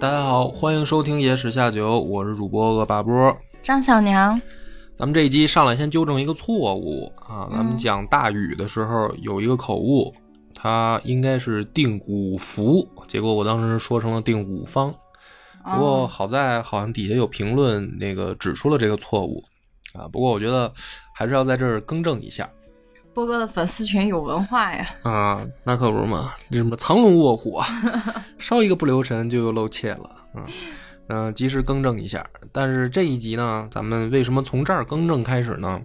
大家好，欢迎收听《野史下酒》，我是主播恶霸波。张小娘，咱们这一集上来先纠正一个错误啊，咱们讲大禹的时候有一个口误，他应该是定五福，结果我当时说成了定五方。不过哦好在好像底下有评论那个指出了这个错误啊，不过我觉得还是要在这儿更正一下波哥的粉丝群有文化呀。啊，那可不是嘛，这什么藏龙卧虎啊，稍一个不留神就又露怯了，嗯。嗯、及时更正一下。但是这一集呢，咱们为什么从这儿更正开始呢？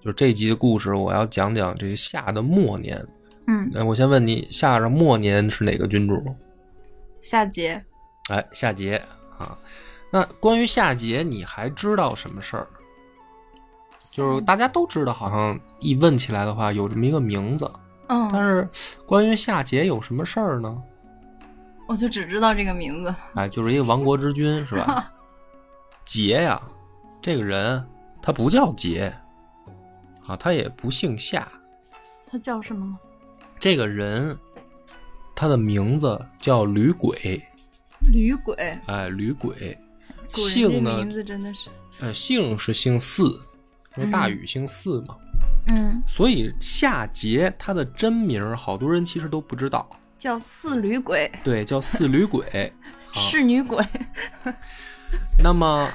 就这集的故事，我要讲讲这个夏的末年。嗯，那我先问你，夏的末年是哪个君主？夏桀，哎，夏桀啊。那关于夏桀，你还知道什么事儿？就是大家都知道，好像一问起来的话，有这么一个名字。但嗯，是关于夏桀有什么事儿呢？我就只知道这个名字。哎，就是一个亡国之君，是吧？桀呀，这个人他不叫桀啊，他也不姓夏。他叫什么？这个人他的名字叫吕鬼，吕鬼。哎，吕轨。古人这姓呢名，字真的是，呃，姓是姓姒，因为大禹姓姒嘛，嗯，所以夏桀他的真名儿好多人其实都不知道，叫四吕鬼，对，叫四吕轨。啊侍女鬼。那么，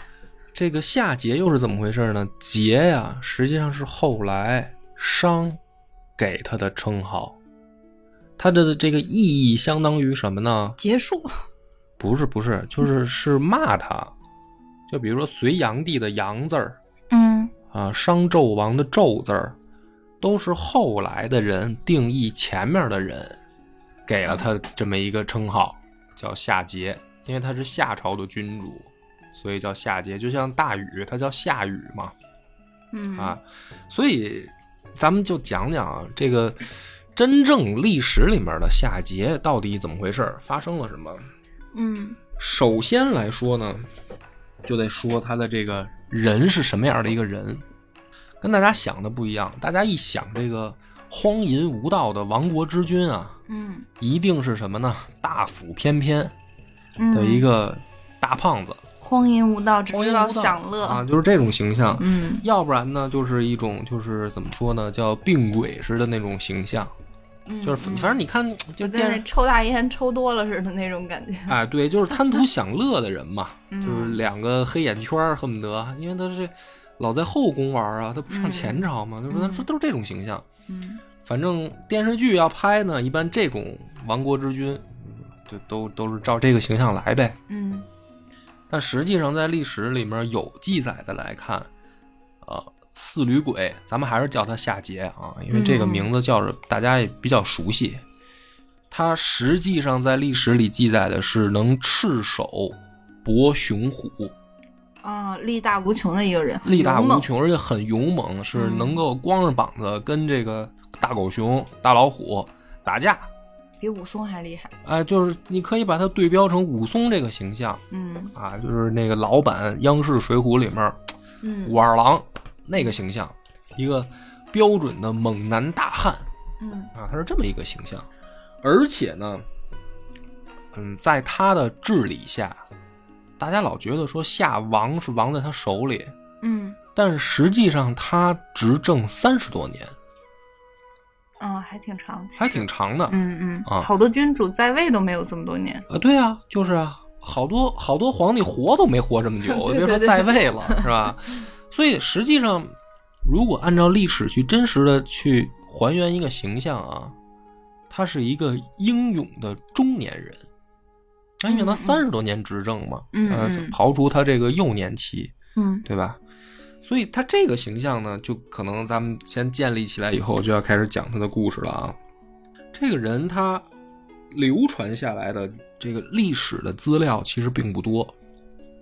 这个夏桀又是怎么回事呢？桀呀，实际上是后来商给他的称号，他的这个意义相当于什么呢？结束。不是，不是，就是 是骂他。就比如说隋炀帝的炀字儿嗯啊，商纣王的纣字儿，都是后来的人定义前面的人给了他这么一个称号，叫夏桀，因为他是夏朝的君主，所以叫夏桀。就像大禹，他叫夏禹嘛，嗯啊，所以咱们就讲讲啊，这个真正历史里面的夏桀到底怎么回事，发生了什么。嗯首先来说呢，就得说他的这个人是什么样的一个人，跟大家想的不一样。大家一想这个荒淫无道的亡国之君啊，嗯一定是什么呢？大腹翩翩嗯的一个大胖子，荒淫无道，只知道荒淫无道享乐。啊，就是这种形象。嗯要不然呢，就是一种就是怎么说呢，叫病鬼似的那种形象，嗯，就是嗯反正你看，就就跟那抽大烟抽多了似的那种感觉。哎，对，就是贪图享乐的人嘛，嗯就是两个黑眼圈儿恨不得，因为他是老在后宫玩啊，他不上前朝嘛，就是他说都是这种形象。嗯反正电视剧要拍呢，一般这种亡国之君，嗯就都都是照这个形象来呗。嗯但实际上在历史里面有记载的来看，呃，四吕鬼，咱们还是叫他夏桀啊，因为这个嗯名字叫着大家也比较熟悉。他实际上在历史里记载的是能赤手搏雄虎，啊，力大无穷的一个人，力大无。穷，而且很勇猛，是嗯能够光着膀子跟这个大狗熊、大老虎打架。比武松还厉害。哎，就是你可以把它对标成武松这个形象嗯啊，就是那个老版央视《水浒》里面嗯武二郎那个形象，一个标准的猛男大汉嗯啊，他是这么一个形象。而且呢，嗯，在他的治理下，大家老觉得说夏王是王在他手里，嗯但是实际上他执政三十多年，啊，还挺长。还挺长的。嗯嗯啊好多君主在位都没有这么多年。啊，对啊，就是啊，好多好多皇帝活都没活这么久，对别说在位了，是吧？所以实际上，如果按照历史去真实的去还原一个形象啊，他是一个英勇的中年人。啊，因为他三十多年执政嘛，嗯刨除他这个幼年期，嗯对吧？所以他这个形象呢，就可能咱们先建立起来以后，就要开始讲他的故事了啊。这个人他流传下来的这个历史的资料其实并不多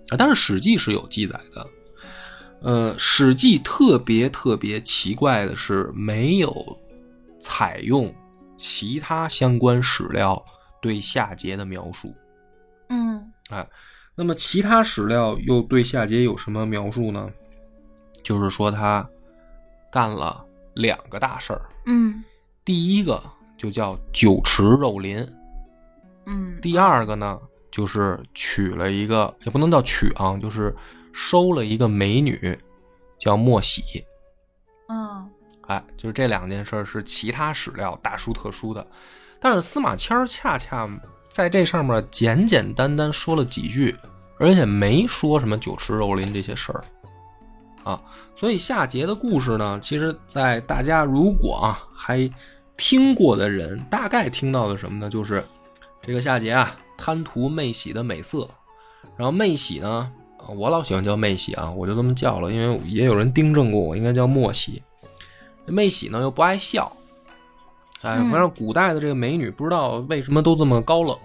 啊，但是《史记》是有记载的。呃，《史记》特别特别奇怪的是，没有采用其他相关史料对夏桀的描述。嗯哎，那么其他史料又对夏桀有什么描述呢？就是说他干了两个大事儿，嗯第一个就叫酒池肉林，嗯第二个呢就是娶了一个，也不能叫娶啊，就是收了一个美女，叫莫喜。嗯哎，就是这两件事儿是其他史料大书特书的，但是司马迁儿恰恰在这上面简简单单说了几句，而且没说什么酒池肉林这些事儿啊。所以夏桀的故事呢，其实，在大家如果啊还听过的人，大概听到的什么呢？就是这个夏桀啊贪图妹喜的美色，然后妹喜呢，啊我老喜欢叫妹喜啊，我就这么叫了，因为也有人订正过我，应该叫莫喜。妹喜呢又不爱笑，哎，嗯反正古代的这个美女不知道为什么都这么高冷，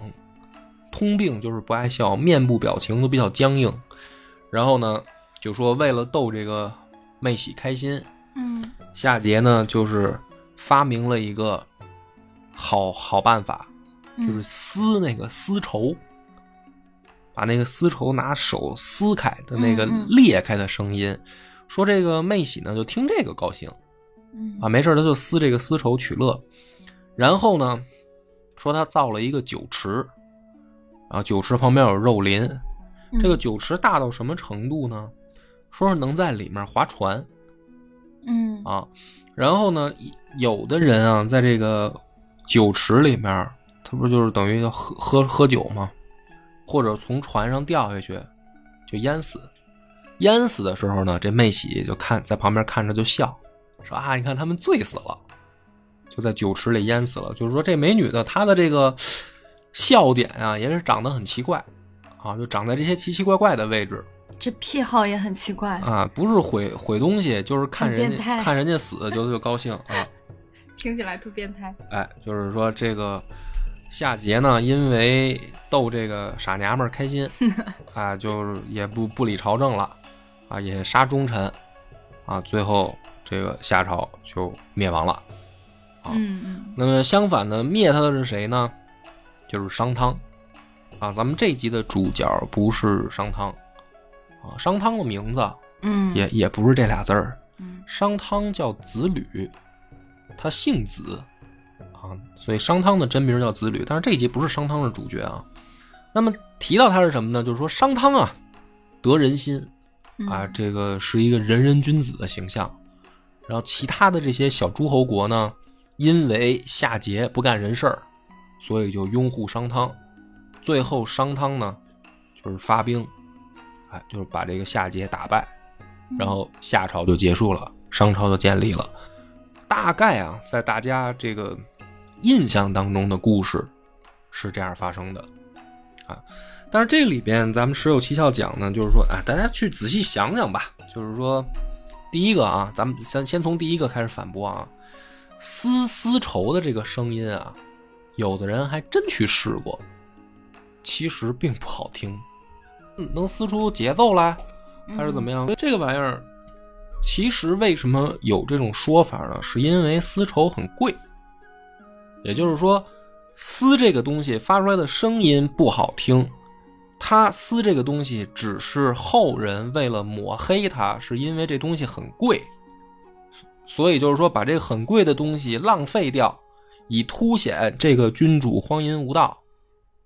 通病就是不爱笑，面部表情都比较僵硬。然后呢，就说为了逗这个妹喜开心，嗯夏桀呢就是发明了一个好好办法，嗯就是撕那个丝绸，把那个丝绸拿手撕开的那个裂开的声音，说这个妹喜呢就听这个高兴嗯啊，没事儿他就撕这个丝绸取乐。然后呢，说他造了一个酒池，啊酒池旁边有肉林，嗯这个酒池大到什么程度呢？说是能在里面划船。嗯啊，然后呢，有的人啊，在这个酒池里面，他不就是等于要喝喝喝酒吗？或者从船上掉下去，就淹死。淹死的时候呢，这妹喜就看在旁边看着就笑，说啊，你看他们醉死了，就在酒池里淹死了。就是说这美女的她的这个笑点啊，也是长得很奇怪啊，就长在这些奇奇怪怪的位置。这癖好也很奇怪，啊，不是毁毁东西，就是看人家看人家死就就高兴啊。听起来特变态。哎，就是说这个夏桀呢，因为逗这个傻娘们儿开心，啊，就是也不不理朝政了，啊，也杀忠臣，啊，最后这个夏朝就灭亡了。啊嗯嗯。那么相反的，灭他的是谁呢？就是商汤，啊，咱们这集的主角不是商汤，啊，商汤的名字嗯，也也不是这俩字儿，嗯。商汤叫子吕，他姓子啊，所以商汤的真名叫子吕。但是这一集不是商汤是主角啊。那么提到他是什么呢？就是说商汤啊，得人心啊，嗯这个是一个仁人君子的形象。然后其他的这些小诸侯国呢，因为夏桀不干人事儿，所以就拥护商汤。最后商汤呢，就是发兵，哎，就是把这个夏桀打败。然后夏朝就结束了，商朝就建立了。大概啊，在大家这个印象当中的故事是这样发生的啊。但是这里边咱们十有七窍讲呢，就是说，啊，大家去仔细想想吧。就是说，第一个啊，咱们先先从第一个开始反驳啊，撕丝绸的这个声音啊，有的人还真去试过，其实并不好听，嗯能撕出节奏来。还是怎么样？这个玩意儿，其实为什么有这种说法呢？是因为丝绸很贵，也就是说，丝这个东西发出来的声音不好听，它丝这个东西只是后人为了抹黑它，是因为这东西很贵，所以就是说把这个很贵的东西浪费掉，以凸显这个君主荒淫无道，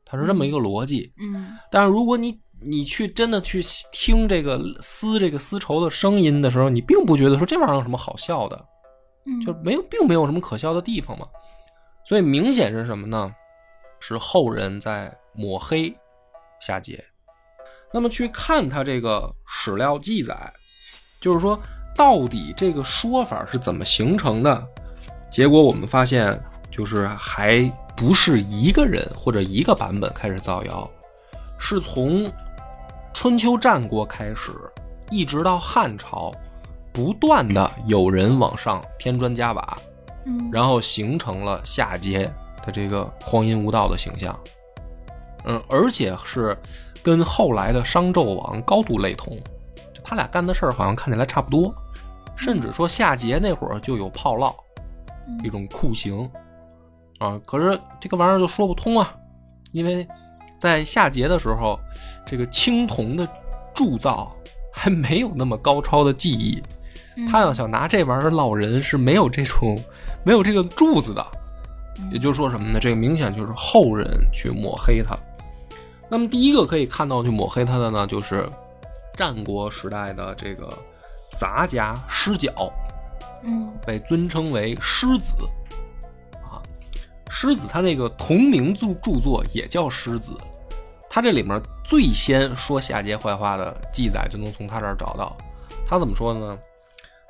它是这么一个逻辑。嗯但是如果你你去真的去听这个丝这个丝绸的声音的时候，你并不觉得说这玩意儿有什么好笑的，嗯，就没有并没有什么可笑的地方嘛。所以明显是什么呢？是后人在抹黑夏桀。那么去看他这个史料记载，就是说到底这个说法是怎么形成的？结果我们发现，就是还不是一个人或者一个版本开始造谣，是从春秋战国开始，一直到汉朝，不断的有人往上添砖加瓦，嗯然后形成了夏桀的这个荒淫无道的形象。嗯，而且是跟后来的商纣王高度类同，就他俩干的事儿好像看起来差不多，甚至说夏桀那会儿就有炮烙一种酷刑啊。可是这个玩意儿就说不通啊，因为在夏桀的时候，这个青铜的铸造还没有那么高超的技艺，嗯他要想拿这玩意儿烙人是没有这种没有这个柱子的，嗯也就是说什么呢？这个明显就是后人去抹黑他。那么第一个可以看到去抹黑他的呢，就是战国时代的这个杂家师角，嗯被尊称为狮子啊。狮子他那个同名著著作也叫狮子，他这里面最先说夏桀坏话的记载就能从他这儿找到。他怎么说的呢？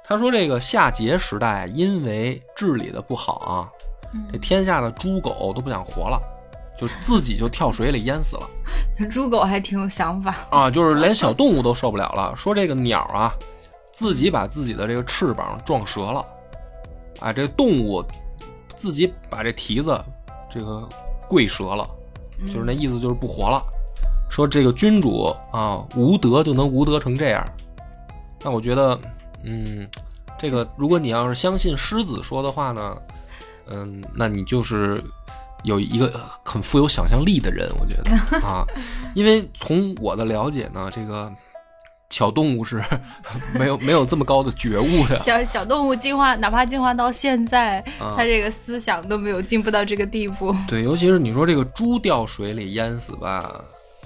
他说这个夏桀时代因为治理的不好啊，这嗯，天下的猪狗都不想活了，就自己就跳水里淹死了。猪狗还挺有想法。啊，就是连小动物都受不了了。说这个鸟啊，自己把自己的这个翅膀撞折了，啊，这动物自己把这蹄子这个跪折了，就是那意思，就是不活了。说这个君主啊，无德就能无德成这样。那我觉得，嗯，这个如果你要是相信狮子说的话呢，嗯，那你就是有一个很富有想象力的人，我觉得 啊，因为从我的了解呢，这个小动物是 没有没有这么高的觉悟的。小小动物进化，哪怕进化到现在，啊它这个思想都没有进步到这个地步。对，尤其是你说这个猪掉水里淹死吧，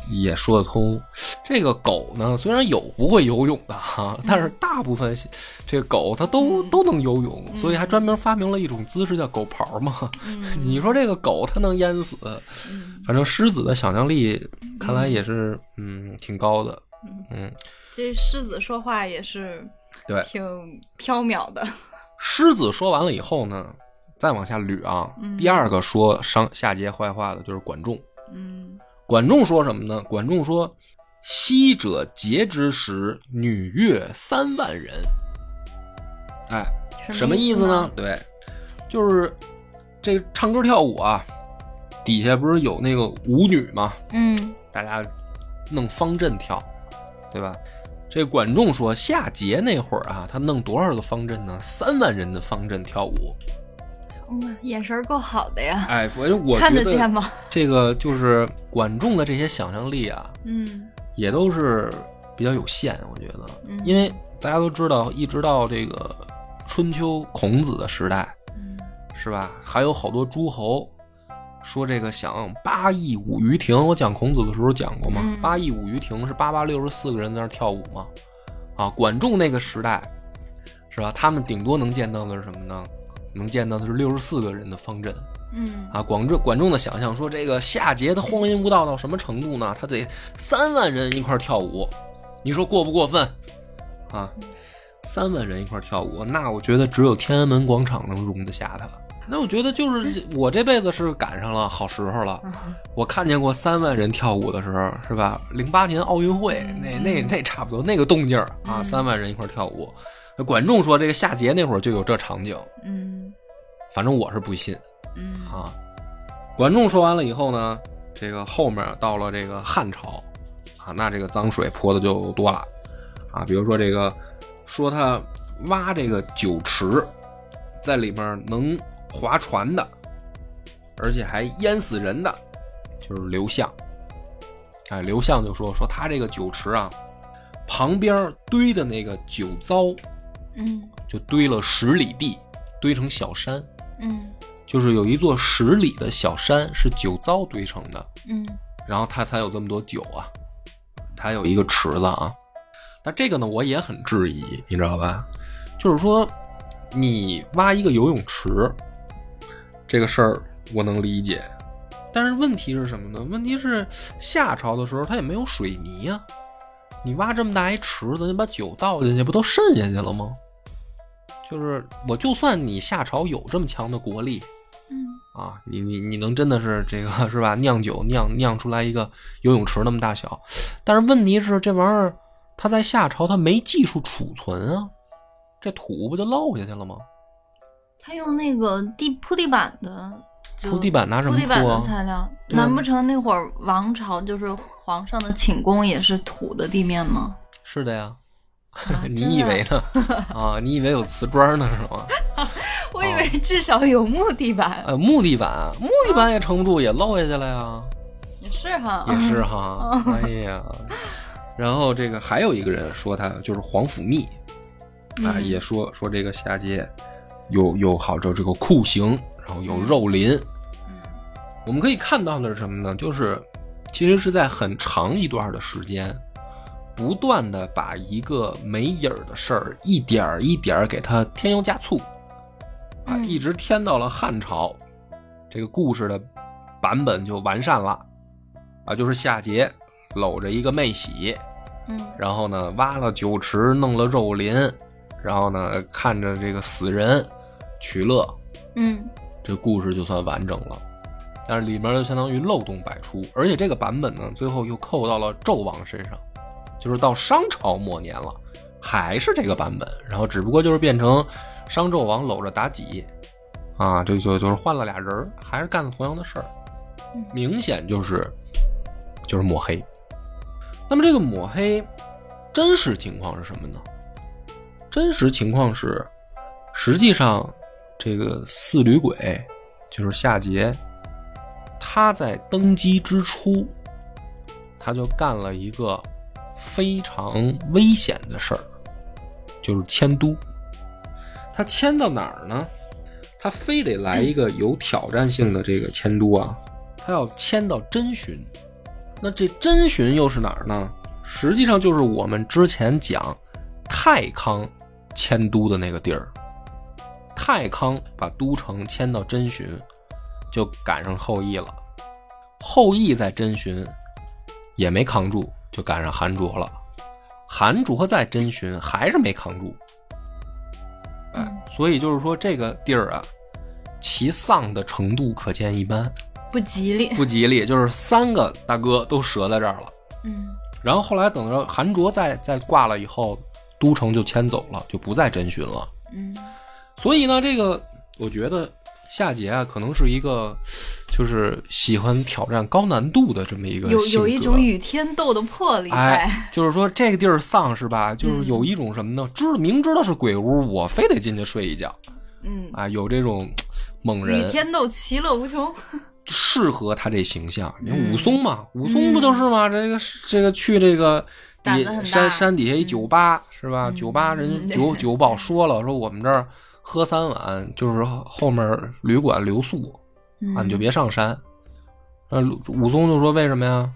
也说得通。这个狗呢，虽然有不会游泳的哈，但是大部分这个狗它都都能游泳，所以还专门发明了一种姿势叫狗刨嘛。嗯 你说这个狗它能淹死，嗯反正狮子的想象力看来也是嗯挺高的。嗯，这狮子说话也是对，挺缥缈的。狮子说完了以后呢，再往下捋啊，嗯第二个说伤夏桀坏话的就是管仲。嗯管仲说什么呢？管仲说：“昔者桀之时，女乐三万人。”哎，什么意思呢？？对，就是这唱歌跳舞啊，底下不是有那个舞女吗？嗯大家弄方阵跳，对吧？这管仲说，夏桀那会儿啊，他弄多少个方阵呢？三万人的方阵跳舞。嗯，眼神够好的呀，哎，所以我看觉得得见吗？这个就是管仲的这些想象力啊，嗯也都是比较有限，我觉得，嗯因为大家都知道，一直到这个春秋孔子的时代，嗯是吧？还有好多诸侯说这个想八佾舞于庭。我讲孔子的时候讲过嘛，嗯八佾舞于庭是八八六十四个人在那儿跳舞嘛。啊，管仲那个时代，是吧？他们顶多能见到的是什么呢？能见到的是六十四个人的方阵。嗯啊，管仲管仲的想象说，这个夏桀他荒淫无道到什么程度呢？他得三万人一块儿跳舞，你说过不过分？啊，三万人一块儿跳舞，那我觉得只有天安门广场能容得下他。那我觉得就是我这辈子是赶上了好时候了，我看见过三万人跳舞的时候，是吧？零八年奥运会那那那差不多那个动静啊，嗯三万人一块儿跳舞。管仲说，这个夏桀那会儿就有这场景，嗯反正我是不信。嗯啊。管仲说完了以后呢，这个后面到了这个汉朝啊，那这个脏水泼的就多了啊。比如说这个，说他挖这个酒池，在里面能划船的，而且还淹死人的，就是刘向。哎，刘向就说说他这个酒池啊，旁边堆的那个酒糟嗯就堆了十里地，堆成小山。嗯就是有一座十里的小山是酒糟堆成的，嗯然后它才有这么多酒啊，它有一个池子啊。那这个呢，我也很质疑，你知道吧？就是说，你挖一个游泳池，这个事儿我能理解，但是问题是什么呢？问题是夏朝的时候它也没有水泥呀、你挖这么大一池子，你把酒倒进去，不都渗下去了吗？就是我就算你夏朝有这么强的国力，嗯啊，你你你能真的是这个是吧？酿酒酿酿出来一个游泳池那么大小，但是问题是这玩意儿它在夏朝它没技术储存啊，这土不就漏下去了吗？他用那个地铺地板的，就铺地板拿什么铺地板的材料，难不成那会儿王朝就是皇上的寝宫也是土的地面吗？是的呀，啊 你以为呢？啊，你以为有瓷砖呢是吗？我以为至少有木地板，呃，木地板，木地板也撑不住，也漏下去了呀。也是哈，也是哈，哎呀，然后这个还有一个人说他就是皇甫谧啊，嗯也说说这个夏桀有有好这这个酷刑，然后有肉林。嗯。我们可以看到的是什么呢？就是其实是在很长一段的时间，不断的把一个没影儿的事儿一点儿一点儿给它添油加醋，啊，嗯。一直添到了汉朝，这个故事的版本就完善了，啊，就是夏桀搂着一个妹喜，嗯。然后呢挖了酒池，弄了肉林，然后呢看着这个死人取乐，嗯这故事就算完整了。但是里面就相当于漏洞百出，而且这个版本呢，最后又扣到了纣王身上，就是到商朝末年了，还是这个版本，然后只不过就是变成商纣王搂着妲己，啊，这就就是换了俩人儿，还是干了同样的事儿，明显就是就是抹黑。那么这个抹黑真实情况是什么呢？真实情况是，实际上这个四吕鬼就是夏桀，他在登基之初，他就干了一个非常危险的事儿，就是迁都。他迁到哪儿呢？他非得来一个有挑战性的这个迁都啊，他要迁到真寻。那这真寻又是哪儿呢？实际上就是我们之前讲太康迁都的那个地儿。太康把都城迁到真寻，就赶上后羿了。后羿在真寻也没扛住，就赶上韩卓了。韩卓在真寻还是没扛住。哎，所以就是说这个地儿啊，其丧的程度可见一斑，不吉利。不吉利。就是三个大哥都折在这儿了。嗯然后后来等着韩卓再再挂了以后，都城就迁走了，就不再真寻了。嗯所以呢，这个我觉得夏桀啊，可能是一个就是喜欢挑战高难度的这么一个有有一种与天斗的魄力在。哎，就是说这个地儿丧是吧？就是嗯有一种什么呢？知明知道是鬼屋，我非得进去睡一觉嗯，啊！有这种猛人与，天斗，其乐无穷。适合他这形象。你看嗯武松嘛，武松不就是吗？这个这个去这个山山底下一酒吧、是吧？嗯酒吧人嗯酒酒保说了，说我们这儿喝三碗，就是后面旅馆留宿啊，你就别上山。呃，武松就说为什么呀？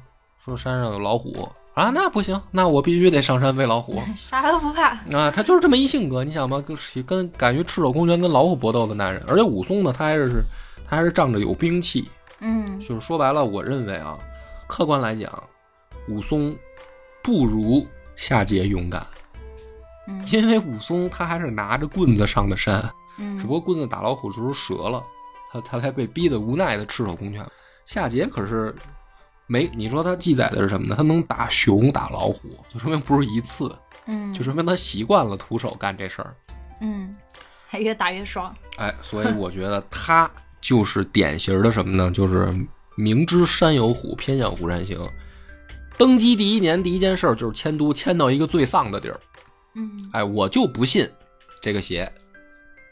说山上有老虎啊，那不行，那我必须得上山喂老虎。啥都不怕。啊，他就是这么一性格，你想吧，跟跟敢于赤手空拳跟老虎搏斗的男人，而且武松呢，他还是他还是仗着有兵器，嗯就是说白了，我认为啊，客观来讲，武松不如夏桀勇敢，嗯因为武松他还是拿着棍子上的山，嗯，只不过棍子打老虎时候折了，他他才被逼得无奈的赤手空拳。夏桀可是没，你说他记载的是什么呢？他能打熊打老虎，就说明不是一次，嗯就说明他习惯了徒手干这事儿。嗯，还越打越爽。哎，所以我觉得他就是典型的什么呢？就是明知山有虎，偏向虎山行。登基第一年第一件事儿就是迁都，迁到一个最丧的地儿。嗯哎，我就不信这个邪，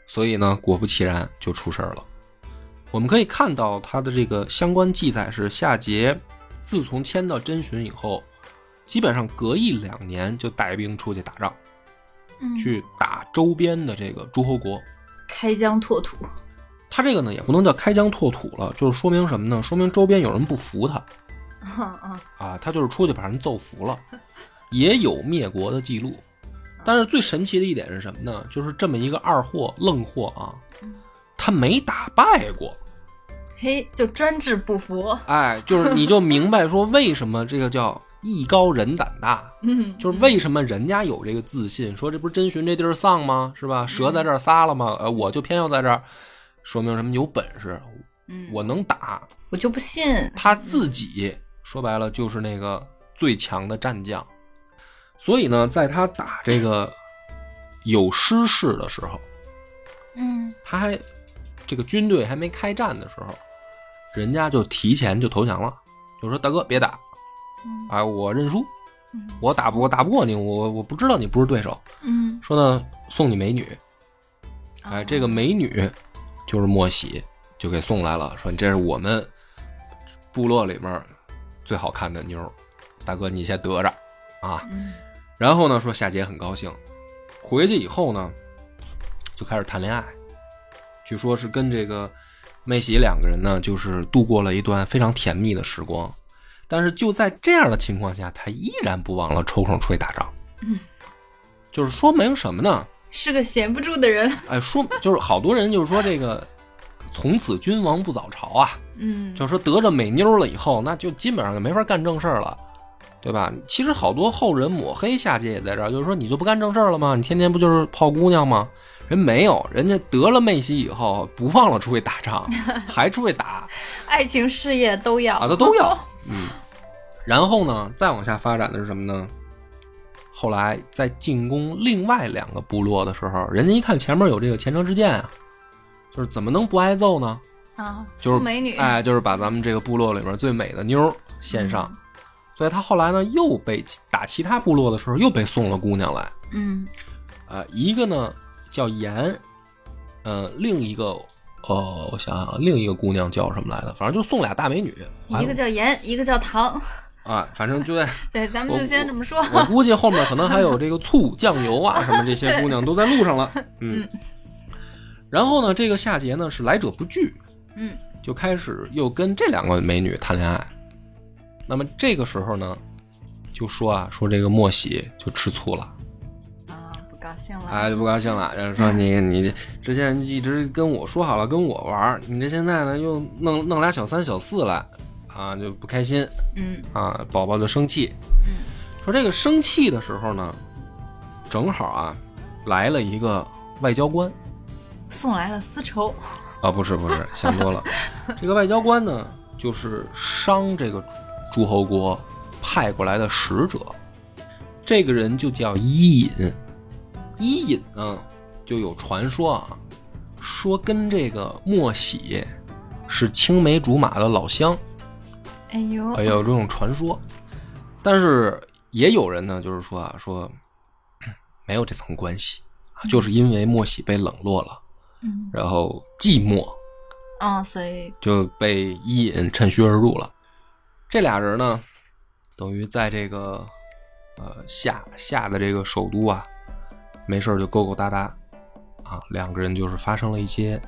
所以呢，果不其然就出事儿了。我们可以看到他的这个相关记载是夏桀自从迁到真寻以后，基本上隔一两年就带兵出去打仗，嗯，去打周边的这个诸侯国。开疆拓土。他这个呢也不能叫开疆拓土了，就是说明什么呢？说明周边有人不服他啊，他就是出去把人揍服了，也有灭国的记录。但是最神奇的一点是什么呢？就是这么一个二货愣货啊，他没打败过。嘿，就专治不服。哎，就是你就明白说为什么这个叫 艺高人胆大，嗯，就是为什么人家有这个自信，说这不是真寻这地儿丧吗？是吧？蛇在这儿撒了吗？呃，我就偏要在这儿，说明什么？有本事，嗯我能打。我就不信。他自己说白了就是那个最强的战将，所以呢，在他打这个有失事的时候，嗯。他还这个军队还没开战的时候，人家就提前就投降了，就说大哥别打，嗯。啊，我认输嗯，我打不我打不过你，我我不知道你不是对手，嗯，说呢送你美女，哎，哦这个美女就是莫喜，就给送来了，说这是我们部落里面最好看的妞，大哥你先得着啊。嗯然后呢，说夏桀很高兴，回去以后呢，就开始谈恋爱，据说是跟这个妹喜两个人呢，就是度过了一段非常甜蜜的时光。但是就在这样的情况下，他依然不忘了抽空出去打仗。嗯，就是说明什么呢？是个闲不住的人。哎，说就是好多人就是说这个，从此君王不早朝啊，嗯，就是说得着美妞了以后，那就基本上就没法干正事儿了，对吧？其实好多后人抹黑夏桀也在这儿，就是说你就不干正事儿了吗？你天天不就是泡姑娘吗？人没有，人家得了妹喜以后，不忘了出去打仗，还出去打 爱情事业都要啊，他都要。嗯，然后呢，再往下发展的是什么呢？后来在进攻另外两个部落的时候，人家一看前面有这个前车之鉴啊，就是怎么能不挨揍呢？啊，就是美女，哎，就是把咱们这个部落里面最美的妞儿献上，所以他后来呢又被打其他部落的时候又被送了姑娘来，嗯呃，一个呢叫颜，呃，另一个哦，我想想，另一个姑娘叫什么来着？反正就送俩大美女，一个叫盐，一个叫唐。啊，反正就在 对，咱们就先这么说。我估计后面可能还有这个醋、酱油啊什么这些姑娘都在路上了，嗯。然后呢，这个夏桀呢是来者不拒，嗯就开始又跟这两个美女谈恋爱。那么这个时候呢，就说啊，说这个莫喜就吃醋了，啊，不高兴了。哎，就不高兴了，就是说你 你之前一直跟我说好了跟我玩，你这现在呢又弄弄俩小三小四来，啊就不开心嗯啊，宝宝就生气。嗯说这个生气的时候呢，正好啊来了一个外交官送来了丝绸。啊，不是不是，想多了。这个外交官呢，就是商这个诸侯国派过来的使者，这个人就叫伊尹。伊尹呢，就有传说啊，说跟这个莫喜是青梅竹马的老乡，哎呦，哎，有这种传说。但是也有人呢，就是说啊，说 没有这层关系啊，就是因为莫喜被冷落了，嗯。然后寂寞。啊，所以。就被伊尹趁虚而入了。这俩人呢，等于在这个呃夏夏的这个首都啊，没事儿就勾勾搭搭啊，两个人就是发生了一些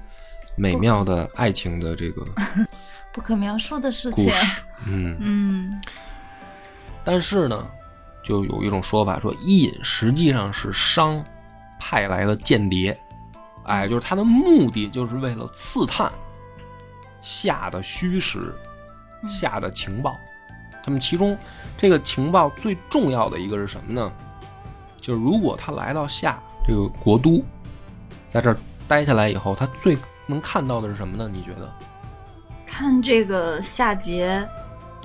美妙的爱情的这个 不可描述的事情。嗯，嗯但是呢，就有一种说法说，伊尹实际上是商派来的间谍，哎，就是他的目的就是为了刺探夏的虚实、嗯夏的情报。他们其中这个情报最重要的一个是什么呢？就是如果他来到夏这个国都，在这儿待下来以后，他最能看到的是什么呢？你觉得？看这个夏桀，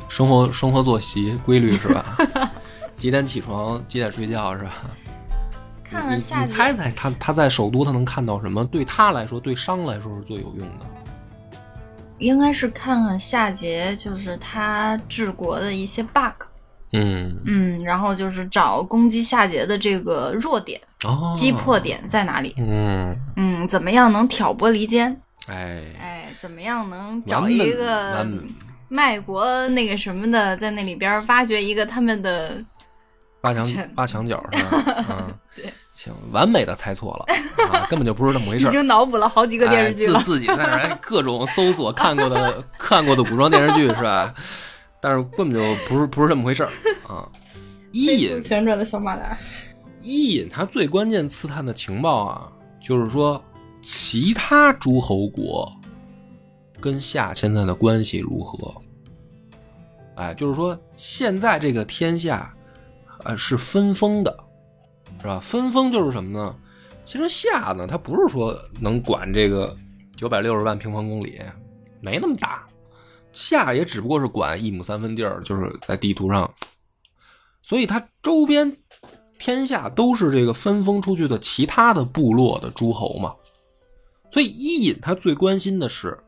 生活生活作息规律是吧？几点起床，几点睡觉是吧？看看夏桀，你猜猜他他在首都他能看到什么？对他来说，对商来说是最有用的。应该是看看夏桀，就是他治国的一些 bug。嗯，嗯，然后就是找攻击夏桀的这个弱点、哦，击破。点在哪里？嗯，嗯，怎么样能挑拨离间？哎，哎，怎么样能找一个卖国那个什么的，在那里边挖掘一个他们的挖墙这挖墙角是吧？嗯，对，行，完美的猜错了啊，根本就不是这么回事儿。已经脑补了好几个电视剧了哎、。自自己在那儿哎各种搜索看过的看过的古装电视剧是吧？但是根本就不是不是这么回事儿啊。伊尹旋转的小马达。伊尹他最关键刺探的情报啊，就是说其他诸侯国跟夏现在的关系如何？哎，就是说现在这个天下，呃，是分封的，是吧？分封就是什么呢？其实夏呢，它不是说能管这个九百六十万平方公里，没那么大。夏也只不过是管一亩三分地儿，就是在地图上，所以它周边天下都是这个分封出去的其他的部落的诸侯嘛。所以伊尹他最关心的是，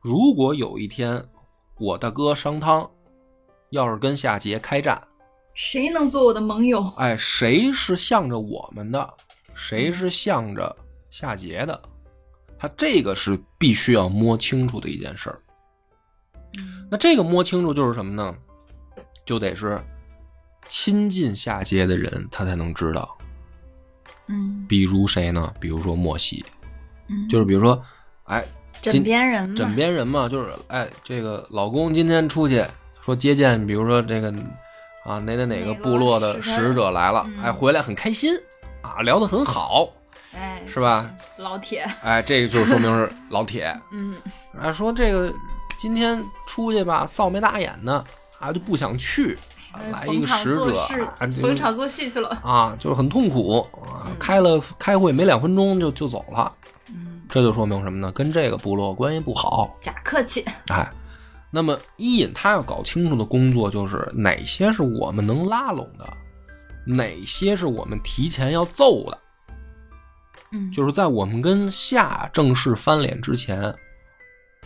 如果有一天我大哥商汤要是跟夏桀开战，谁能做我的盟友？哎，谁是向着我们的，谁是向着夏桀的，他这个是必须要摸清楚的一件事儿。那这个摸清楚就是什么呢？就得是亲近夏桀的人，他才能知道。嗯比如谁呢？比如说莫西，嗯，就是比如说，哎，枕边人嘛。枕边人嘛，就是哎，这个老公今天出去说接见，比如说这个啊哪哪哪个部落的使者来了，嗯哎，回来很开心啊，聊得很好，哎，是吧？老铁，哎，这个就说明是老铁。嗯啊，说这个今天出去吧，臊眉大眼的啊，就不想去，啊来一个使者逢场作戏去了。啊，就是很痛苦啊，开了开会没两分钟就就走了，嗯，这就说明什么呢？跟这个部落关系不好。假客气。哎，那么伊尹他要搞清楚的工作就是哪些是我们能拉拢的，哪些是我们提前要揍的，嗯，就是在我们跟夏正式翻脸之前，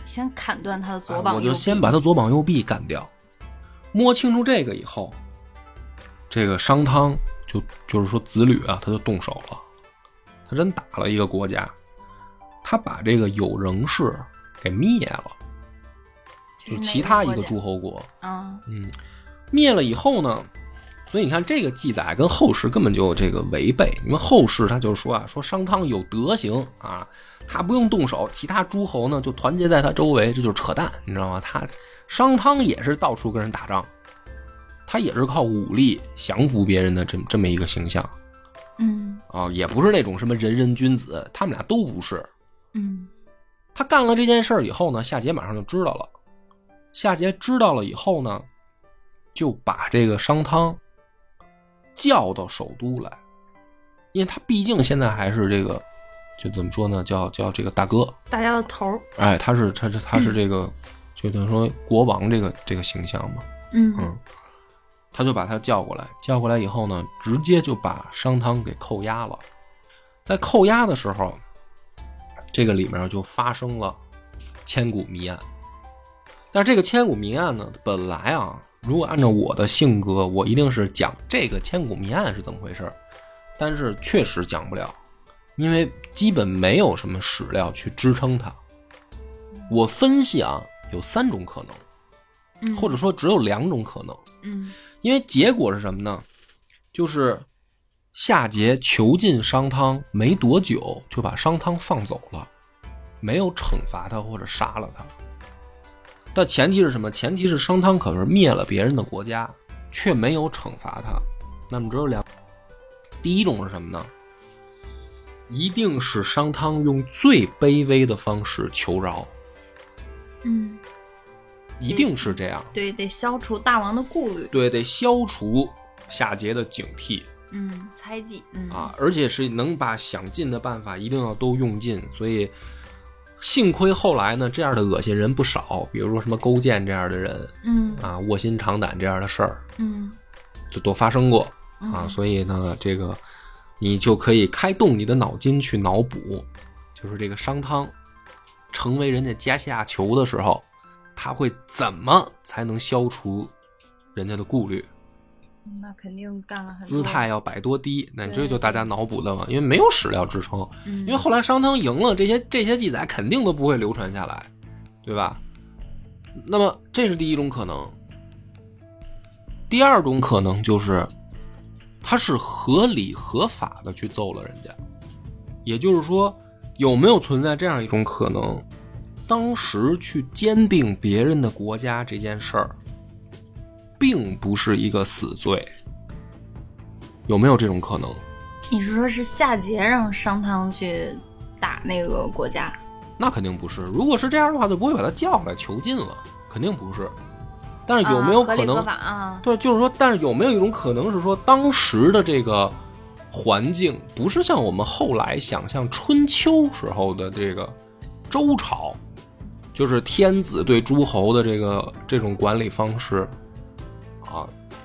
先砍断他的左哎膀右臂，我就先把他左膀右臂干掉。摸清楚这个以后，这个商汤就就是说子吕啊，他就动手了，他真打了一个国家，他把这个有仍氏给灭了，就就是其他一个诸侯国，啊，嗯，灭了以后呢，所以你看这个记载跟后世根本就这个违背，因为后世他就说啊，说商汤有德行啊，他不用动手，其他诸侯呢就团结在他周围，这就是扯淡，你知道吗？他商汤也是到处跟人打仗，他也是靠武力降服别人的这么这么一个形象嗯啊，也不是那种什么仁人君子，他们俩都不是。嗯他干了这件事儿以后呢，夏桀马上就知道了。夏桀知道了以后呢，就把这个商汤叫到首都来，因为他毕竟现在还是这个，就怎么说呢，叫叫这个大哥，大家的头儿，哎，他是他是他是这个，就等于说国王这个这个形象嘛，嗯嗯，他就把他叫过来，叫过来以后呢，直接就把商汤给扣押了。在扣押的时候，这个里面就发生了千古谜案。但是这个千古谜案呢，本来啊，如果按照我的性格，我一定是讲这个千古谜案是怎么回事儿，但是确实讲不了，因为基本没有什么史料去支撑它。我分析啊，有三种可能。嗯或者说只有两种可能，嗯因为结果是什么呢？就是夏桀囚禁商汤没多久，就把商汤放走了，没有惩罚他或者杀了他。但前提是什么？前提是商汤可是灭了别人的国家，却没有惩罚他。那么只有两，第一种是什么呢？一定是商汤用最卑微的方式求饶，嗯，一定是这样。对，得消除大王的顾虑，对，得消除夏桀的警惕嗯，猜忌，嗯啊，而且是能把想尽的办法一定要都用尽。所以，幸亏后来呢，这样的恶心人不少，比如说什么勾践这样的人嗯啊，卧薪尝胆这样的事儿嗯就都发生过啊。嗯所以呢，这个你就可以开动你的脑筋去脑补，就是这个商汤成为人家阶下囚的时候，他会怎么才能消除人家的顾虑？那肯定干了很多姿态，要摆多低，那这就大家脑补的嘛，因为没有史料支撑，嗯，因为后来商汤赢了，这些这些记载肯定都不会流传下来，对吧？那么这是第一种可能，第二种可能就是他是合理合法的去揍了人家，也就是说，有没有存在这样一种可能？当时去兼并别人的国家这件事儿，并不是一个死罪，有没有这种可能？你是说是夏桀让商汤去打那个国家？那肯定不是。如果是这样的话，就不会把他叫来囚禁了，肯定不是。但是有没有可能？对，就是说，但是有没有一种可能是说，当时的这个环境不是像我们后来想象春秋时候的这个周朝，就是天子对诸侯的这个这种管理方式啊？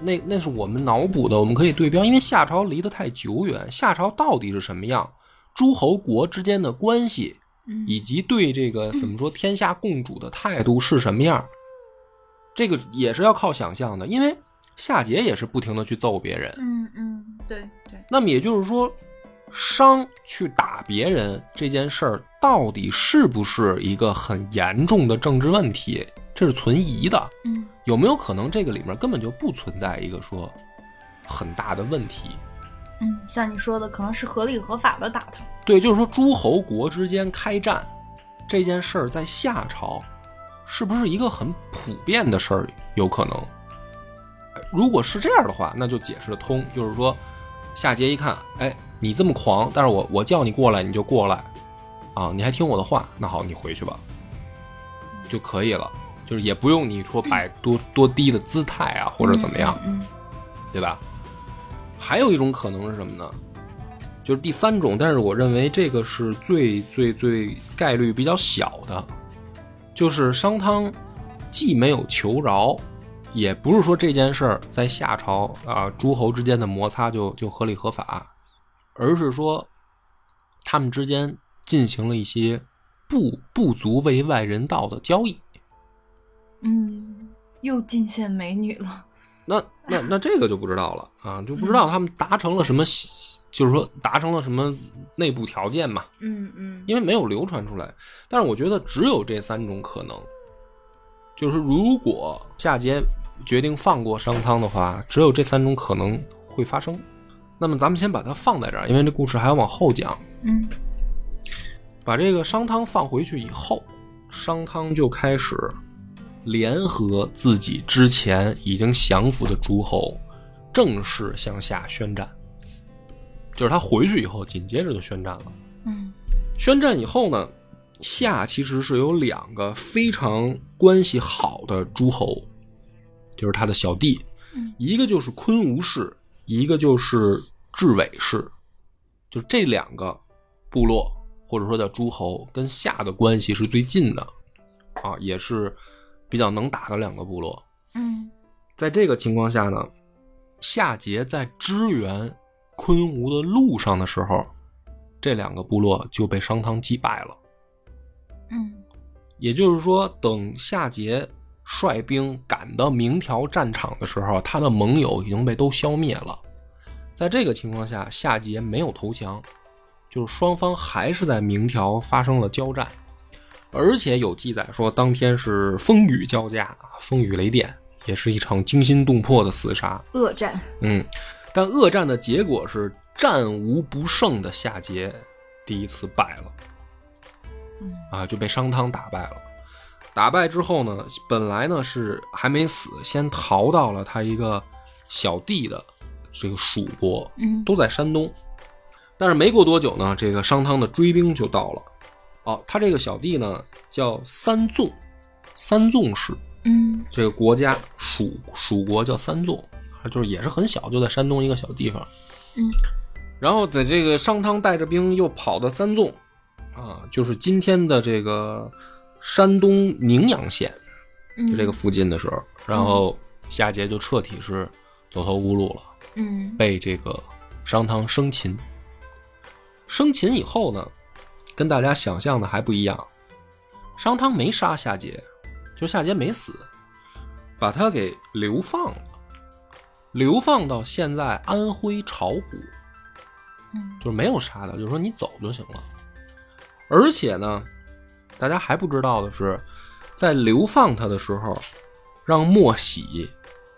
那那是我们脑补的，我们可以对标，因为夏朝离得太久远，夏朝到底是什么样？诸侯国之间的关系，嗯以及对这个怎么说天下共主的态度是什么样，这个也是要靠想象的。因为夏桀也是不停的去揍别人，嗯嗯，对对，那么也就是说，商去打别人这件事儿，到底是不是一个很严重的政治问题？这是存疑的。嗯有没有可能这个里面根本就不存在一个说很大的问题？嗯，像你说的，可能是合理合法的打他。对，就是说诸侯国之间开战这件事儿，在夏朝是不是一个很普遍的事儿？有可能。如果是这样的话，那就解释得通。就是说，夏桀一看，哎，你这么狂，但是我我叫你过来，你就过来，啊，你还听我的话，那好，你回去吧，就可以了。就是也不用你说摆多多低的姿态啊，或者怎么样，嗯对吧？还有一种可能是什么呢？就是第三种，但是我认为这个是最最最概率比较小的，就是商汤既没有求饶，也不是说这件事儿在夏朝啊诸侯之间的摩擦就就合理合法，而是说他们之间进行了一些不不足为外人道的交易。嗯，又进献美女了。那那那这个就不知道了啊，就不知道他们达成了什么，就是说达成了什么内部条件嘛，嗯嗯因为没有流传出来。但是我觉得只有这三种可能，就是如果夏桀决定放过商汤的话，只有这三种可能会发生。那么咱们先把它放在这儿，因为这故事还要往后讲。嗯把这个商汤放回去以后，商汤就开始联合自己之前已经降服的诸侯，正式向夏宣战。就是他回去以后，紧接着就宣战了。嗯宣战以后呢，夏其实是有两个非常关系好的诸侯，就是他的小弟，嗯一个就是昆吾氏，一个就是雉尾氏，就这两个部落或者说叫诸侯，跟夏的关系是最近的，啊，也是比较能打的两个部落。嗯在这个情况下呢，夏桀在支援昆吾的路上的时候，这两个部落就被商汤击败了。嗯也就是说，等夏桀率兵赶到明条战场的时候，他的盟友已经被都消灭了。在这个情况下，夏桀没有投降，就是双方还是在明条发生了交战，而且有记载说当天是风雨交加，风雨雷电，也是一场惊心动魄的厮杀。恶战。嗯，但恶战的结果是战无不胜的夏桀第一次败了。嗯啊，就被商汤打败了。打败之后呢，本来呢是还没死，先逃到了他一个小弟的这个蜀国，嗯都在山东。但是没过多久呢，这个商汤的追兵就到了。哦，他这个小弟呢叫三纵，三纵氏嗯这个国家蜀蜀国叫三纵，就是也是很小，就在山东一个小地方。嗯然后在这个商汤带着兵又跑到三纵，啊，就是今天的这个山东宁阳县，嗯，就这个附近的时候，然后夏桀就彻底是走投无路了，嗯被这个商汤生擒。生擒以后呢，跟大家想象的还不一样，商汤没杀夏桀，就夏桀没死，把他给流放了，流放到现在安徽巢湖。嗯就是没有杀他，就是说你走就行了。而且呢，大家还不知道的是，在流放他的时候，让莫喜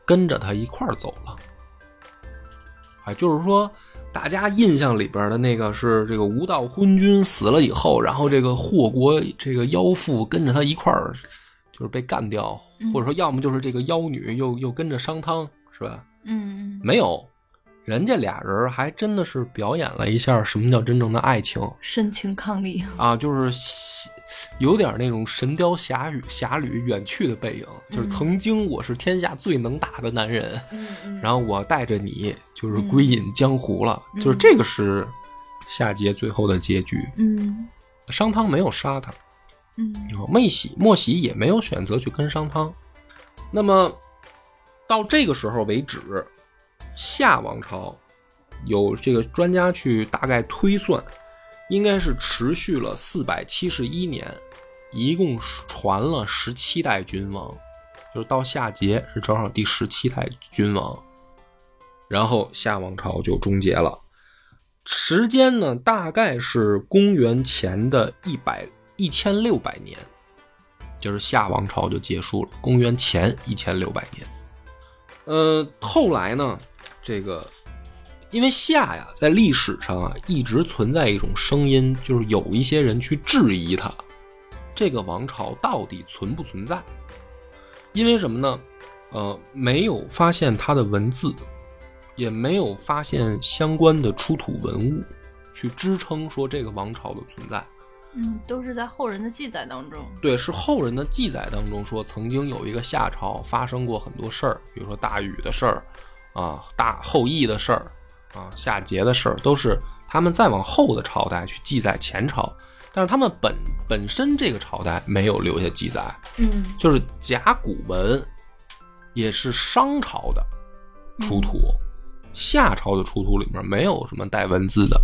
跟着他一块儿走了。哎，就是说，大家印象里边的那个是这个无道昏君死了以后，然后这个祸国这个妖妇跟着他一块儿，就是被干掉，嗯或者说要么就是这个妖女又又跟着商汤，是吧？嗯没有，人家俩人还真的是表演了一下什么叫真正的爱情深情伉俪。啊，就是有点那种《神雕侠侣》侠侣远去的背影，就是曾经我是天下最能打的男人，然后我带着你就是归隐江湖了，嗯就是这个是夏桀最后的结局。嗯商汤没有杀他，嗯妹喜莫喜也没有选择去跟商汤。那么到这个时候为止，夏王朝有这个专家去大概推算，应该是持续了四百七十一年，一共传了十七代君王，就是到夏桀是正好第十七代君王，然后夏王朝就终结了。时间呢，大概是公元前的一百一千六百年，就是夏王朝就结束了。公元前一千六百年，呃，后来呢，这个因为夏呀，在历史上啊一直存在一种声音，就是有一些人去质疑他，这个王朝到底存不存在。因为什么呢？呃，没有发现它的文字，也没有发现相关的出土文物，去支撑说这个王朝的存在。嗯，都是在后人的记载当中。对，是后人的记载当中说，曾经有一个夏朝发生过很多事儿，比如说大禹的事儿，啊，大后羿的事儿，啊，夏桀的事儿，都是他们再往后的朝代去记载前朝，但是他们本本身这个朝代没有留下记载，嗯就是甲骨文也是商朝的出土，夏朝的出土里面没有什么带文字的。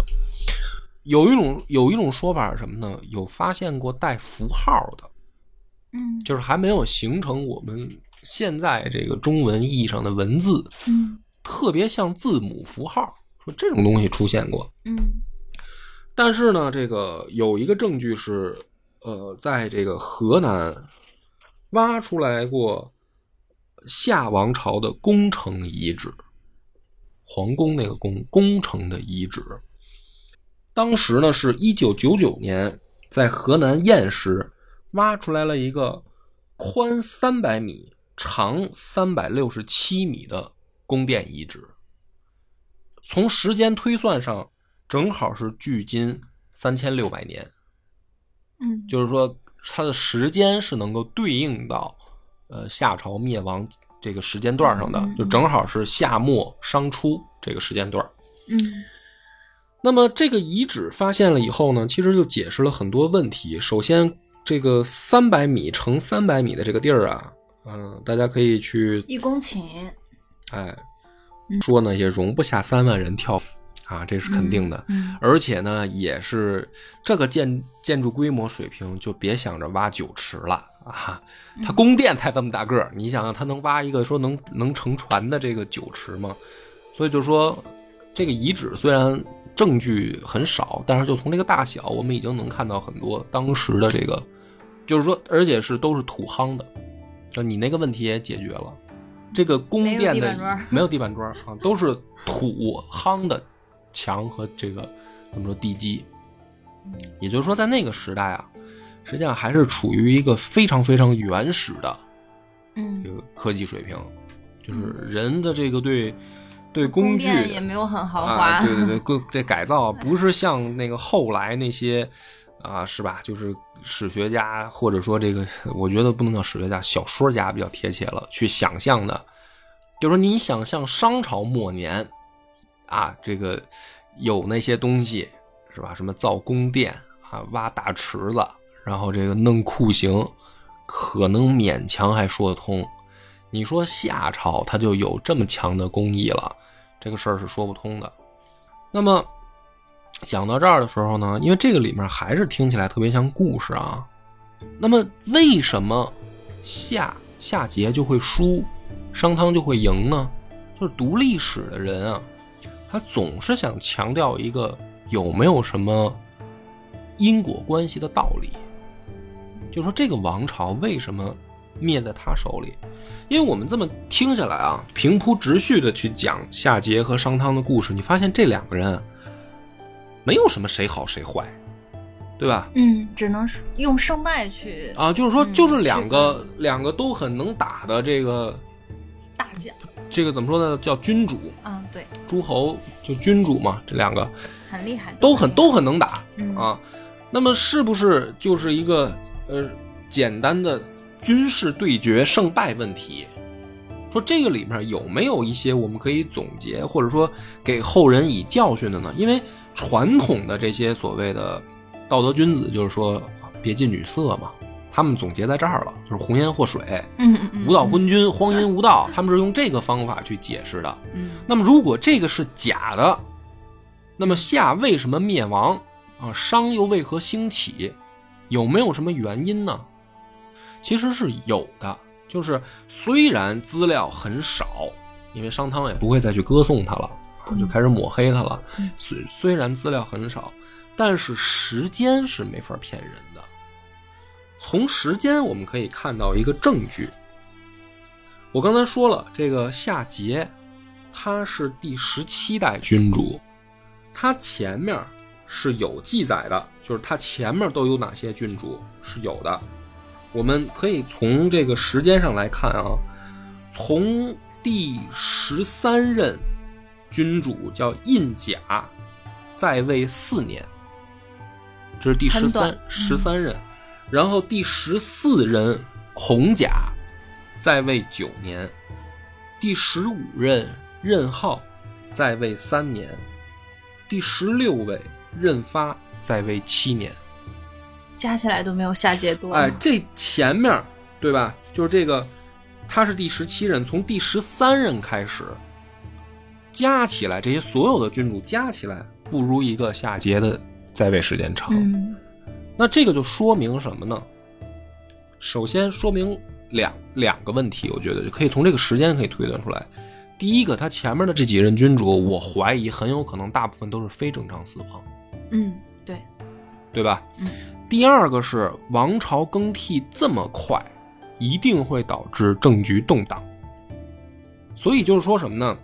有一种有一种说法是什么呢？有发现过带符号的，嗯就是还没有形成我们现在这个中文意义上的文字，嗯特别像字母符号，说这种东西出现过。嗯但是呢，这个有一个证据是，呃，在这个河南挖出来过夏王朝的宫城遗址，皇宫那个宫，宫城的遗址。当时呢，是一九九九年，在河南偃师挖出来了一个宽三百米、长三百六十七米的宫殿遗址。从时间推算上，正好是距今三千六百年，嗯，就是说它的时间是能够对应到呃夏朝灭亡这个时间段上的就正好是夏末商初这个时间段。嗯那么这个遗址发现了以后呢，其实就解释了很多问题。首先，这个三百米乘三百米的这个地儿啊，嗯、大家可以去一公顷。哎嗯说呢，也容不下三万人跳啊，这是肯定的。嗯而且呢，也是这个建建筑规模水平，就别想着挖酒池了啊！它宫殿才这么大个儿，你想想，它能挖一个说能能乘船的这个酒池吗？所以就说，这个遗址虽然证据很少，但是就从这个大小，我们已经能看到很多当时的这个，就是说，而且是都是土夯的。那你那个问题也解决了，这个宫殿的 没有地板砖啊，都是土夯的墙和这个怎么说地基。也就是说，在那个时代啊，实际上还是处于一个非常非常原始的这嗯，个科技水平，就是人的这个对对工具殿也没有很豪华。啊，对对对，各这改造不是像那个后来那些啊，是吧？就是史学家或者说这个，我觉得不能叫史学家，小说家比较贴切了，去想象的，就是说你想象商朝末年啊，这个有那些东西是吧？什么造宫殿啊，挖大池子，然后这个弄酷刑，可能勉强还说得通。你说夏朝它就有这么强的工艺了，这个事儿是说不通的。那么讲到这儿的时候呢，因为这个里面还是听起来特别像故事啊。那么为什么夏夏桀就会输，商汤就会赢呢？就是读历史的人啊，他总是想强调一个有没有什么因果关系的道理，就说这个王朝为什么灭在他手里？因为我们这么听下来啊，平铺直叙的去讲夏桀和商汤的故事，你发现这两个人没有什么谁好谁坏，对吧？嗯，只能用胜败去啊，就是说，嗯就是两个、两个都很能打的这个大奖。这个怎么说呢？叫君主，啊，对，诸侯就君主嘛，这两个很厉害，都很都很能打嗯啊。那么是不是就是一个呃简单的军事对决胜败问题？说这个里面有没有一些我们可以总结，或者说给后人以教训的呢？因为传统的这些所谓的道德君子，就是说啊别近女色嘛，他们总结在这儿了，就是红颜祸水、嗯嗯嗯，无道昏君、荒淫无道，他们是用这个方法去解释的。嗯，那么如果这个是假的，那么夏为什么灭亡啊？商又为何兴起？有没有什么原因呢？其实是有的，就是虽然资料很少，因为商汤也不会再去歌颂他了，啊就开始抹黑他了。嗯虽虽然资料很少，但是时间是没法骗人的。从时间我们可以看到一个证据。我刚才说了，这个夏桀，他是第十七代君主，他前面是有记载的，就是他前面都有哪些君主是有的。我们可以从这个时间上来看啊，从第十三任君主叫印甲，在位四年，这是第十三十三任，然后第十四任孔甲，在位九年，第十五任任浩，在位三年，第十六位任发，在位七年。加起来都没有夏桀多。哎，这前面对吧？就是这个，他是第十七任，从第十三任开始，加起来这些所有的君主加起来，不如一个夏桀的在位时间长。嗯那这个就说明什么呢？首先说明两两个问题，我觉得就可以从这个时间可以推断出来。第一个，他前面的这几任君主，我怀疑很有可能大部分都是非正常死亡。嗯，对，对吧？嗯。第二个是王朝更替这么快，一定会导致政局动荡。所以就是说什么呢？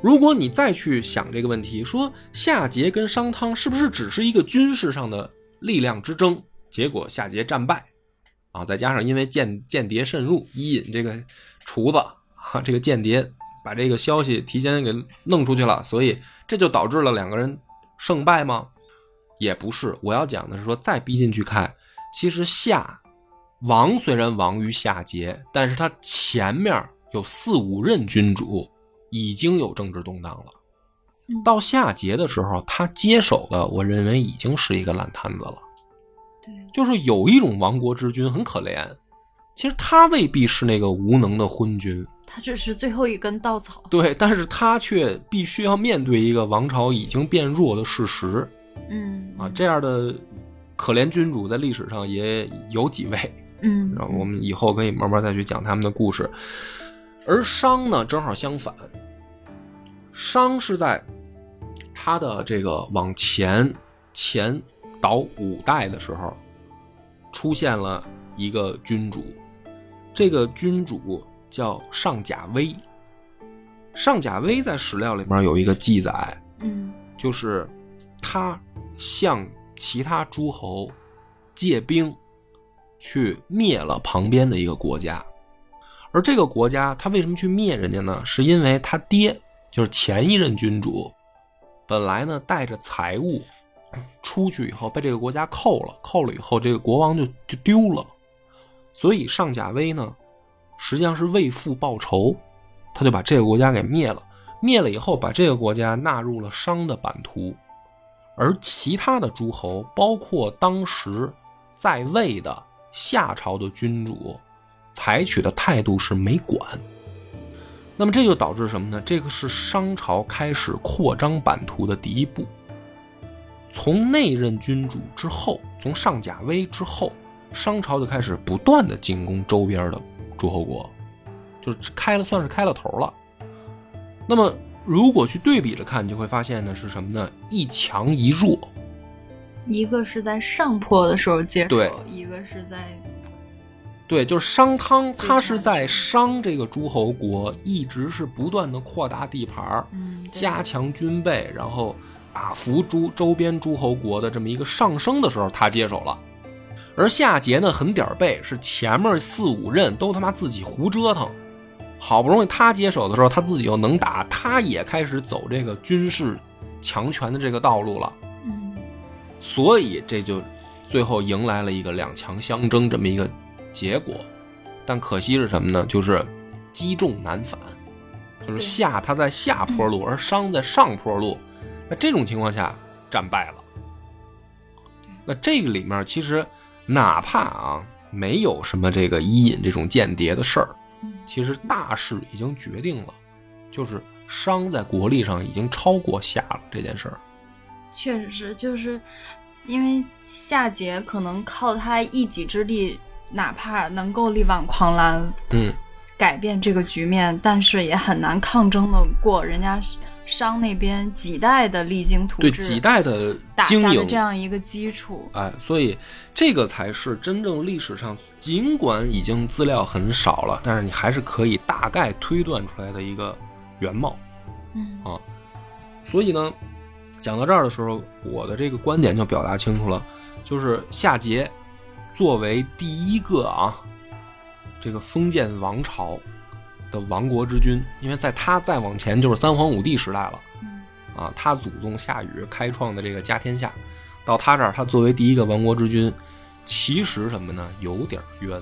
如果你再去想这个问题，说夏桀跟商汤是不是只是一个军事上的力量之争？结果夏桀战败，啊，再加上因为间间谍渗入，伊尹这个厨子啊，这个间谍把这个消息提前给弄出去了，所以这就导致了两个人胜败吗？也不是，我要讲的是说，再逼进去看，其实夏王虽然亡于夏桀，但是他前面有四五任君主已经有政治动荡了嗯。到夏桀的时候，他接手的，我认为已经是一个烂摊子了。对，就是有一种亡国之君很可怜，其实他未必是那个无能的昏君，他只是最后一根稻草。对，但是他却必须要面对一个王朝已经变弱的事实。嗯啊，这样的可怜君主在历史上也有几位，嗯，然后我们以后可以慢慢再去讲他们的故事。而商呢，正好相反，商是在他的这个往前前倒五代的时候，出现了一个君主，这个君主叫上甲威。上甲威在史料里面有一个记载，嗯就是他向其他诸侯借兵，去灭了旁边的一个国家。而这个国家他为什么去灭人家呢？是因为他爹就是前一任君主，本来呢带着财物出去以后被这个国家扣了，扣了以后这个国王就就丢了，所以上甲威呢实际上是为父报仇，他就把这个国家给灭了。灭了以后，把这个国家纳入了商的版图，而其他的诸侯，包括当时在位的夏朝的君主，采取的态度是没管。那么这就导致什么呢？这个是商朝开始扩张版图的第一步。从内任君主之后，从上甲威之后，商朝就开始不断的进攻周边的诸侯国，就是开了算是开了头了。那么，如果去对比着看，你就会发现呢是什么呢？一强一弱。一个是在上坡的时候接手对，一个是在对，就是商汤，他是在商这个诸侯国一直是不断的扩大地盘儿嗯加强军备，然后打服诸周边诸侯国的这么一个上升的时候，他接手了。而夏桀呢，很点儿背，是前面四五任都他妈自己胡折腾，好不容易他接手的时候，他自己又能打，他也开始走这个军事强权的这个道路了。嗯所以这就最后迎来了一个两强相争这么一个结果。但可惜是什么呢？就是积重难返，就是对夏他在下坡路，而商在上坡路。那这种情况下战败了。那这个里面其实哪怕啊没有什么这个伊尹这种间谍的事儿，嗯其实大势已经决定了，就是商在国力上已经超过夏了这件事儿。确实是，就是因为夏桀可能靠他一己之力，哪怕能够力挽狂澜，嗯，改变这个局面，但是也很难抗争的过人家商那边几代的励精图对治，几代的打下的经营这样一个基础。哎，所以这个才是真正历史上，尽管已经资料很少了，但是你还是可以大概推断出来的一个原貌。嗯啊所以呢，讲到这儿的时候，我的这个观点就表达清楚了，就是夏桀作为第一个啊，这个封建王朝的亡国之君，因为在他再往前就是三皇五帝时代了嗯啊，他祖宗夏禹开创的这个家天下，到他这儿，他作为第一个亡国之君，其实什么呢？有点冤，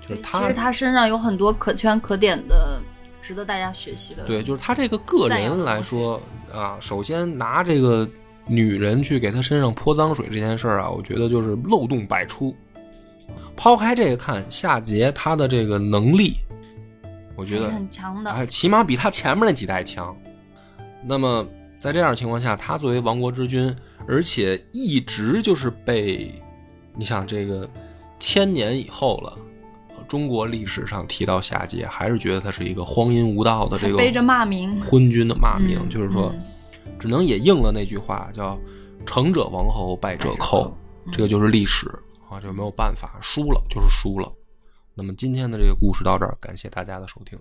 就是对他其实他身上有很多可圈可点的，值得大家学习的。对，就是他这个个人来说啊，首先拿这个女人去给他身上泼脏水这件事儿啊，我觉得就是漏洞百出。抛开这个看，夏桀他的这个能力，我觉得很强的。哎，起码比他前面那几代强。那么在这样的情况下，他作为亡国之君，而且一直就是被，你想这个千年以后了，呃中国历史上提到夏桀，还是觉得他是一个荒淫无道的这个背着骂名昏君的骂名，嗯就是说嗯，只能也应了那句话，叫“成者王侯，败者寇”，嗯这个就是历史啊，就没有办法，输了就是输了。那么今天的这个故事到这儿，感谢大家的收听。